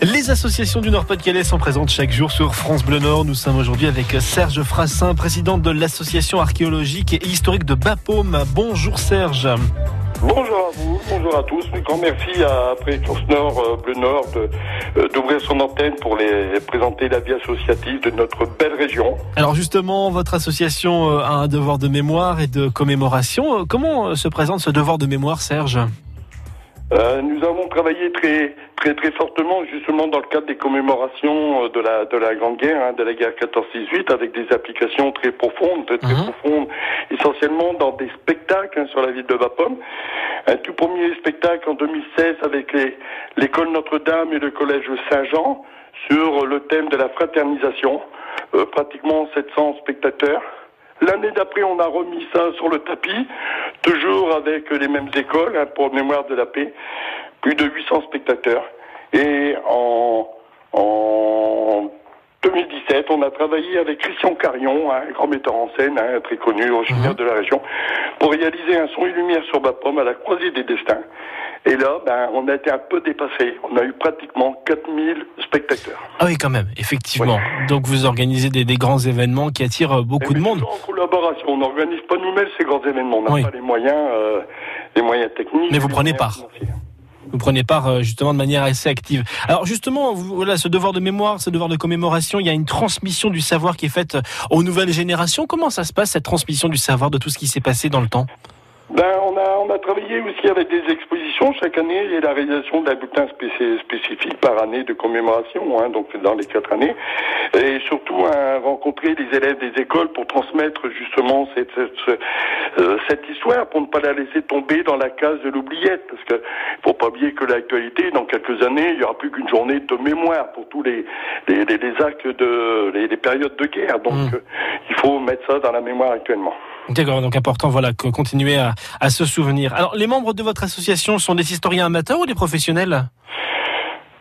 Les associations du Nord-Pas-de-Calais sont présentes chaque jour sur France Bleu Nord. Nous sommes aujourd'hui avec Serge Frassin, président de l'association archéologique et historique de Bapaume. Bonjour Serge. Bonjour à vous, bonjour à tous. Un grand merci à Fréquence Nord, euh, Bleu Nord, euh, d'ouvrir son antenne pour les présenter la vie associative de notre belle région. Alors justement, votre association euh, a un devoir de mémoire et de commémoration. Comment se présente ce devoir de mémoire, Serge? Euh, nous avons travaillé très très très fortement justement dans le cadre des commémorations de la de la Grande Guerre, hein, de la guerre 14-18, avec des applications très profondes, très, très Mhm. profondes, essentiellement dans des spectacles hein, sur la ville de Bapaume. Un tout premier spectacle en 2016 avec les l'école Notre-Dame et le collège Saint-Jean sur le thème de la fraternisation, Euh, pratiquement 700 spectateurs. L'année d'après, on a remis ça sur le tapis, toujours avec les mêmes écoles, hein, pour mémoire de la paix, plus de 800 spectateurs. Et en, en 2017, on a travaillé avec Christian Carion, hein, un grand metteur en scène, hein, très connu, originaire Mhm. de la région, pour réaliser un son et lumière sur Bapaume à la croisée des destins. Et là, ben, on a été un peu dépassé. On a eu pratiquement 4000 spectateurs. Ah oui, quand même, effectivement. Donc vous organisez des, des grands événements qui attirent euh, beaucoup Et de monde. En collaboration, on n'organise pas nous-mêmes ces grands événements. On n'a Oui. pas les moyens, euh, les moyens techniques. Mais vous prenez part. financiers. Vous prenez part euh, justement de manière assez active. Alors justement, voilà, ce devoir de mémoire, ce devoir de commémoration, il y a une transmission du savoir qui est faite aux nouvelles générations. Comment ça se passe cette transmission du savoir de tout ce qui s'est passé dans le temps? Ben, on a on a travaillé aussi avec des expositions chaque année et la réalisation d'un bulletin spéci- spécifique par année de commémoration, hein, donc dans les quatre années, et surtout à rencontrer les élèves des écoles pour transmettre justement cette cette, ce- euh, cette histoire, pour ne pas la laisser tomber dans la case de l'oubliette, parce que faut pas oublier que l'actualité, dans quelques années, il y aura plus qu'une journée de mémoire pour tous les les, les, les actes de les, les périodes de guerre, donc Mm. euh, il faut mettre ça dans la mémoire actuellement. D'accord, donc important, voilà, que continuer à, à se souvenir. Alors, les membres de votre association sont des historiens amateurs ou des professionnels?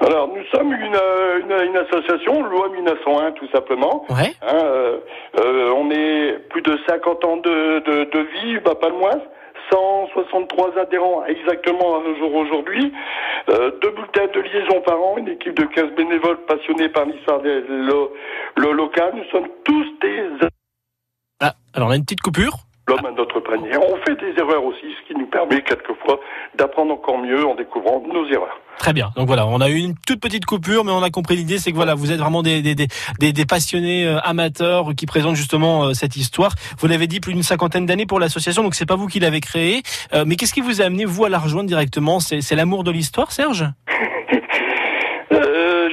Alors, nous sommes une, euh, une, une association, loi 1901 tout simplement. Ouais. Hein, euh, euh, on est plus de 50 ans de, de, de vie, bah, pas le moins. 163 adhérents exactement à nos jours aujourd'hui. Euh, deux bulletins de liaison par an, une équipe de 15 bénévoles passionnés par l'histoire des- lo- le local. Nous sommes tous des Ah, alors on a une petite coupure. l'homme à notre panier. On fait des erreurs aussi, ce qui nous permet quelquefois d'apprendre encore mieux en découvrant nos erreurs. Très bien. Donc voilà, on a eu une toute petite coupure, mais on a compris l'idée, c'est que voilà, vous êtes vraiment des, des, des, des- des passionnés euh, amateurs qui présentent justement euh, cette histoire. Vous l'avez dit, plus d'une cinquantaine d'années pour l'association, donc c'est pas vous qui l'avez créée. Euh, mais qu'est-ce qui vous a amené vous à la rejoindre directement? C'est l'amour de l'histoire, Serge?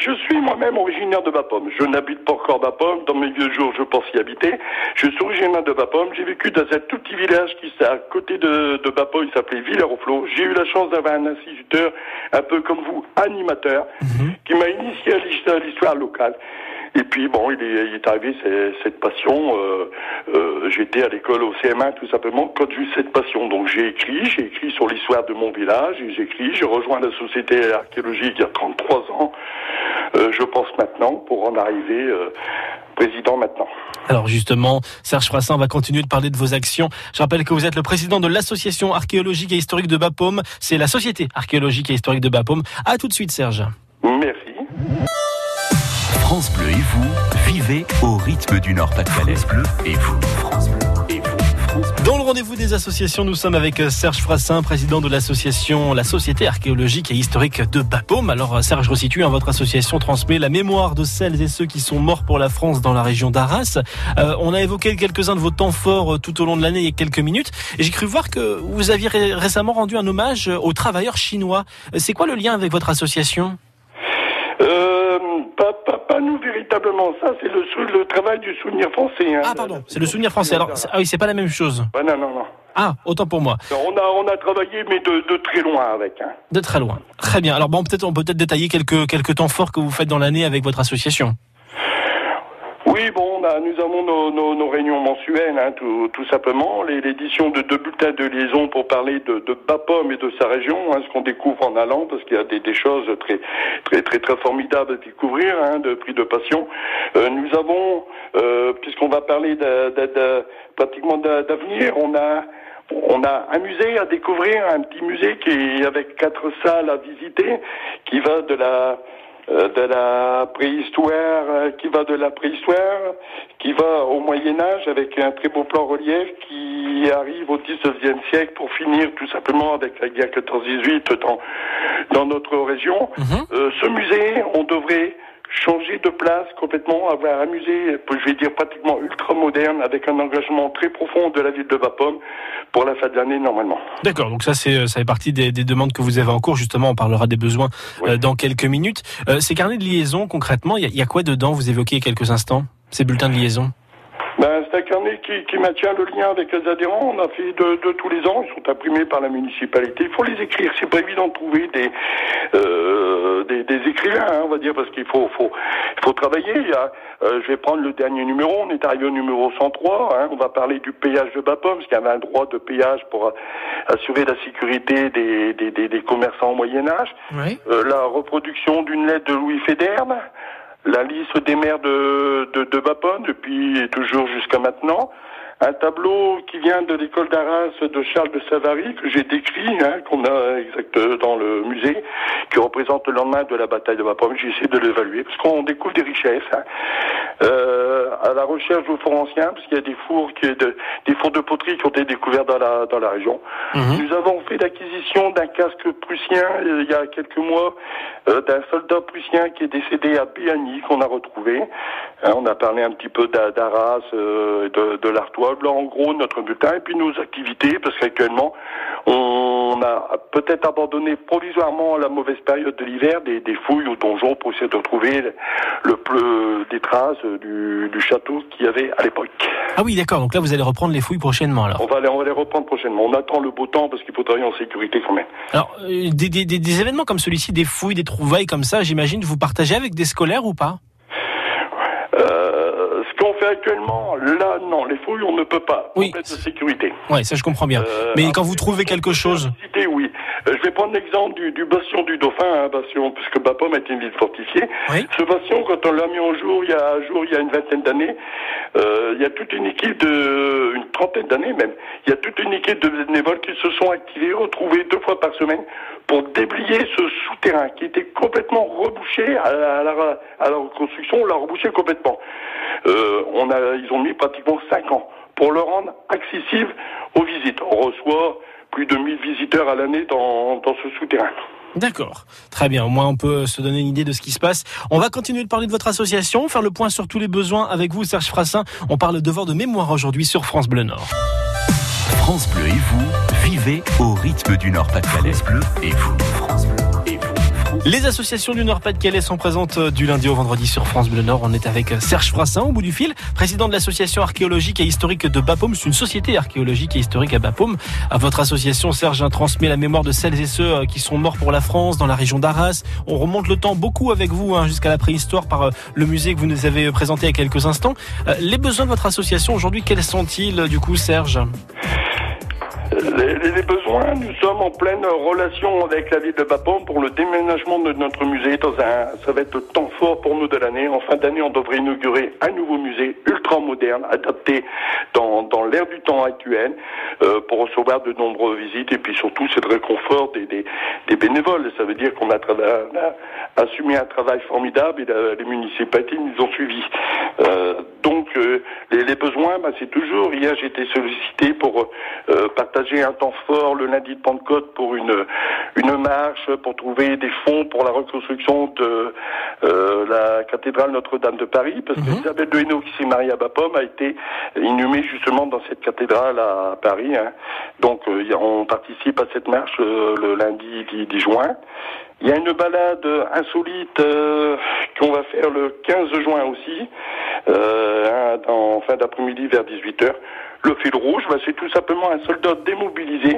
Je suis moi-même originaire de Bapaume. Je n'habite pas encore Bapaume. Dans mes vieux jours, je pense y habiter. Je suis originaire de Bapaume. J'ai vécu dans un tout petit village qui est à côté de, de Bapaume. Il s'appelait Villers-au-Flot. J'ai eu la chance d'avoir un instituteur, un peu comme vous, animateur, qui m'a initié à l'his- à l'histoire locale. Et puis bon, il est, il est arrivé cette passion. Euh, euh, J'étais à l'école au CM1 tout simplement quand j'ai eu cette passion. Donc j'ai écrit, j'ai écrit sur l'histoire de mon village. J'ai écrit, j'ai rejoint la société archéologique il y a 33 ans. Euh, je pense maintenant pour en arriver euh, président maintenant. Alors justement, Serge Frassin va continuer de parler de vos actions. Je rappelle que vous êtes le président de l'association archéologique et historique de Bapaume. C'est la société archéologique et historique de Bapaume. À tout de suite, Serge. Merci. France Bleu et vous, vivez au rythme du Nord-Pas-de-Calais. France Bleu et vous, France Bleu Dans le rendez-vous des associations, nous sommes avec euh, Serge Frassin, président de l'association La Société archéologique et historique de Bapaume. Alors euh, Serge, resitue, hein, votre association transmet la mémoire de celles et ceux qui sont morts pour la France dans la région d'Arras. Euh, on a évoqué quelques-uns de vos temps forts tout au long de l'année il quelques minutes. J'ai cru voir que vous aviez ré- récemment rendu un hommage aux travailleurs chinois. C'est quoi le lien avec votre association pas, pas, pas nous véritablement. Ça, c'est le, travail du souvenir français. hein. Ah pardon, c'est le souvenir français. Alors, ah oui, c'est pas la même chose. Ouais, non, non, non. Ah, autant pour moi. On a, on a travaillé, mais de, de très loin avec. Hein. De très loin. Très bien. Alors bon, peut-être on peut peut-être détailler quelques quelques temps forts que vous faites dans l'année avec votre association. Oui, bon, on a- nous avons nos, réunions mensuelles, hein, tout, simplement. L'édition de deux bulletins de liaison pour parler de, de Bapaume et de sa région, hein, ce qu'on découvre en allant, parce qu'il y a des, choses très, très, très, très formidables à découvrir, hein, de prix de passion. Euh, nous avons, euh, puisqu'on va parler pratiquement d'a- d'avenir, on a On a un musée à découvrir, un petit musée qui avec quatre salles à visiter, qui va de la de la préhistoire, euh, qui va de la préhistoire, qui va au Moyen Âge avec un très beau plan relief qui arrive au 19e siècle pour finir tout simplement avec la guerre 14-18 dans, dans notre région. Mhm. Euh, ce musée, on devrait changer de place complètement, avoir un musée, je vais dire pratiquement ultra moderne, avec un engagement très profond de la ville de Bapaume pour la fin de l'année normalement. D'accord, donc ça c'est ça fait partie des, des demandes que vous avez en cours. Justement, on parlera des besoins Oui. euh, dans quelques minutes. Euh, ces carnets de liaison, concrètement, il y, y a quoi dedans? Vous a quelques instants ces bulletins de liaison. Ben, c'est un carnet qui, qui maintient le lien avec les adhérents. On a fait de, de tous les ans. Ils sont imprimés par la municipalité. Il faut les écrire. C'est pas évident de trouver des, euh, des, des écrivains, hein, on va dire, parce qu'il faut, faut, faut travailler. Il y a, euh, je vais prendre le dernier numéro. On est arrivé au numéro 103. Hein, on va parler du péage de Bapaume, parce qu'il y avait un droit de péage pour assurer la sécurité des, des, des, des commerçants au Moyen Âge. Oui. Euh, la reproduction d'une lettre de Louis Féderne, la liste des maires de, de, de Bapaume depuis et toujours jusqu'à maintenant, un tableau qui vient de l'école d'Arras de Charles de Savary que j'ai décrit, hein, qu'on a exact dans le musée, qui représente le lendemain de la bataille de Bapaume. J'ai essayé de l'évaluer parce qu'on découvre des richesses. hein. Euh, à la recherche de fours anciens, parce qu'il y a des fours qui de, des fours de poterie qui ont été découverts dans la dans la région. Mhm. Nous avons fait l'acquisition d'un casque prussien euh, il y a quelques mois, euh, d'un soldat prussien qui est décédé à Béani, qu'on a retrouvé. Hein, on a parlé un petit peu d'A- d'Arras, euh, de, de l'Artois. En gros, notre bulletin et puis nos activités, parce qu'actuellement, on a peut-être abandonné provisoirement la mauvaise période de l'hiver des, des fouilles au donjon pour essayer de retrouver le, le des traces du, du château qu'il y avait à l'époque. Ah oui, d'accord. Donc là, vous allez reprendre les fouilles prochainement. Alors, On va, les, on va les reprendre prochainement. On attend le beau temps parce qu'il faut travailler en sécurité quand même. alors euh, des, des, des, des événements comme celui-ci, des fouilles, des trouvailles comme ça, j'imagine, vous partagez avec des scolaires ou pas? Euh, fait actuellement, là, non, les fouilles, on ne peut pas. Oui. De sécurité. Ouais, ça je comprends bien. Euh, Mais quand vous trouvez quelque chose, oui. Euh, je vais prendre l'exemple du, du bastion du Dauphin, hein, bastion, puisque Bapaume est une ville fortifiée. Oui. Ce bastion, quand on l'a mis en jour, il y a un jour, il y a une vingtaine d'années, euh, il y a toute une équipe de, une trentaine d'années même, il y a toute une équipe de bénévoles se sont activés, retrouvés deux fois par semaine pour déblayer ce souterrain qui était complètement rebouché à la, à la, reconstruction, on l'a rebouché complètement. Euh, on a, ils ont mis pratiquement cinq ans pour le rendre accessible aux visites. On reçoit plus de 1000 visiteurs à l'année dans, dans ce souterrain. D'accord, très bien. Au moins, on peut se donner une idée de ce qui se passe. On va continuer de parler de votre association, faire le point sur tous les besoins avec vous, Serge Frassin. On parle devoir de mémoire aujourd'hui sur France Bleu Nord. France Bleu et vous, vivez au rythme du Nord-Pas-de-Calais. France Bleu et vous, France Bleu et vous. France Les associations du Nord-Pas-de-Calais sont présentes euh, du lundi au vendredi sur France Bleu Nord. On est avec euh, Serge Frassin au bout du fil, président de l'association archéologique et historique de Bapaume. C'est une société archéologique et historique à Bapaume. À votre association, Serge transmet la mémoire de celles et ceux euh, qui sont morts pour la France dans la région d'Arras. On remonte le temps beaucoup avec vous hein, jusqu'à la préhistoire par le musée que vous nous avez présenté il y a quelques instants. Les besoins de votre association aujourd'hui, quels sont-ils du coup, Serge? Les, besoins, nous sommes en pleine relation avec la ville de Bapaume pour le déménagement de notre musée. Dans ça va être le temps fort pour nous de l'année. En fin d'année, on devrait inaugurer un nouveau musée ultra moderne, adapté dans, l'ère du temps actuel, euh, pour recevoir de nombreuses visites et puis surtout c'est le réconfort des, bénévoles. Ça veut dire qu'on a, a assumé un travail formidable et les municipalités nous ont suivis. Euh, donc euh, les, besoins, bah, c'est toujours. Hier, été sollicité pour euh, partager un temps fort le lundi de Pentecôte pour une une marche pour trouver des fonds pour la reconstruction de euh, la cathédrale Notre-Dame de Paris, parce que Mhm. Isabelle de Hainaut, qui s'est mariée à Bapaume, a été inhumée justement dans cette cathédrale à Paris. hein. Donc, euh, on participe à cette marche euh, le lundi 10, 10 juin. Il y a une balade insolite euh, qu'on va faire le 15 juin aussi, euh, en fin d'après-midi vers 18h. Le fil rouge, bah, c'est tout simplement un soldat démobilisé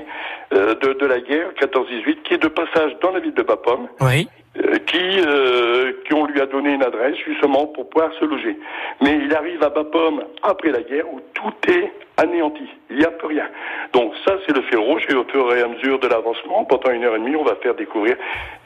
euh, de, de la guerre 14-18 qui est de passage dans la ville de Bapaume Oui. euh, qui, euh, qui on lui a donné une adresse justement pour pouvoir se loger. Mais il arrive à Bapaume après la guerre où tout est anéanti. Il n'y a plus rien. Donc ça, c'est le fil rouge et au fur et à mesure de l'avancement, pendant une heure et demie, on va faire découvrir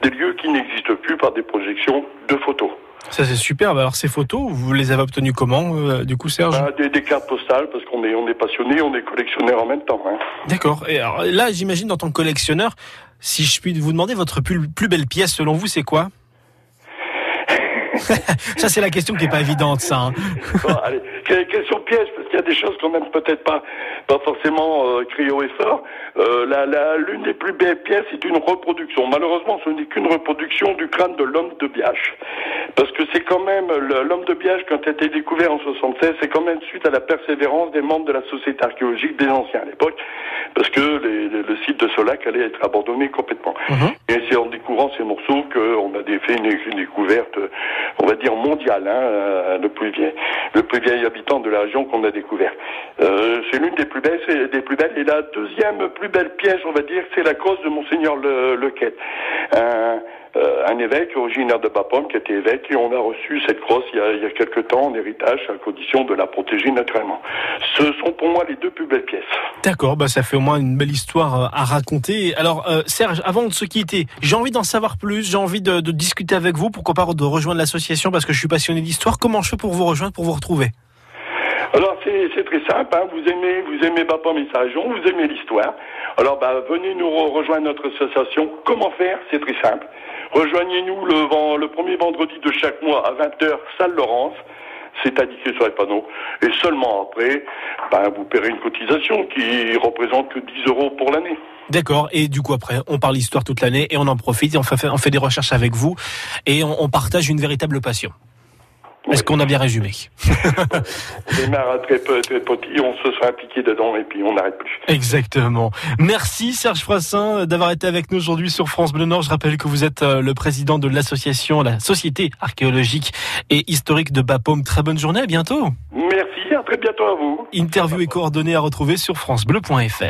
des lieux qui n'existent plus par des projections de photos. Ça c'est superbe. Alors ces photos, vous les avez obtenues comment, euh, du coup, Serge Bah, des, des cartes postales, parce qu'on est, on est passionné, on est collectionneur en même temps. Hein. D'accord. Et alors, là, j'imagine, en tant que collectionneur, si je puis vous demander votre plus, plus belle pièce, selon vous, c'est quoi? ça, c'est la question qui n'est pas évidente, ça. hein. Bon, allez, que- question piège, parce qu'il y a des choses qu'on n'aime peut-être pas, pas forcément euh, haut et fort. Euh, la, la, l'une des plus belles pièces est une reproduction. Malheureusement, ce n'est qu'une reproduction du crâne de l'homme de Biache. Parce que c'est quand même, le- l'homme de Biache, quand il a été découvert en 76, c'est quand même suite à la persévérance des membres de la Société archéologique des anciens à l'époque, parce que les- les- le site de Solac allait être abandonné complètement. Mhm. Et c'est en découvrant ces morceaux qu'on a fait une, une découverte, on va dire mondiale, hein, euh, le plus vieil, le plus vieil habitant de la région qu'on a découvert. Euh, c'est l'une des plus belles, des plus belles. Et la deuxième plus belle pièce, on va dire, c'est la crosse de monseigneur Le, Lequet. Un, euh, un évêque originaire de Bapaume qui était évêque et on a reçu cette crosse il y a, il y a quelque temps en héritage à condition de la protéger naturellement. Ce sont pour moi les deux plus belles pièces. D'accord, bah ça fait au moins une belle histoire à raconter. Alors Serge, avant de se quitter, j'ai envie d'en savoir plus, j'ai envie de, de discuter avec vous, pourquoi pas de rejoindre l'association parce que je suis passionné d'histoire. Comment je fais pour vous rejoindre, pour vous retrouver? Alors c'est très simple, hein. vous aimez vous aimez sa région, vous aimez l'histoire. Alors bah venez nous re- rejoindre notre association. Comment faire? C'est très simple. Rejoignez-nous le, le premier vendredi de chaque mois à 20h, salle Laurence. C'est indiqué sur les panneaux. Et seulement après, ben, vous paierez une cotisation qui représente que 10 euros pour l'année. D'accord, et du coup après, on parle histoire toute l'année et on en profite on fait, des recherches avec vous et on partage une véritable passion. Est-ce qu'on a bien résumé? On démarre très, peu- très petit, on se sera impliqué dedans et puis on n'arrête plus. Exactement. Merci Serge Frassin d'avoir été avec nous aujourd'hui sur France Bleu Nord. Je rappelle que vous êtes euh, le président de l'association, la Société archéologique et historique de Bapaume. Très bonne journée, à bientôt. Merci, à très bientôt à vous. Interview et coordonnées à retrouver sur francebleu.fr.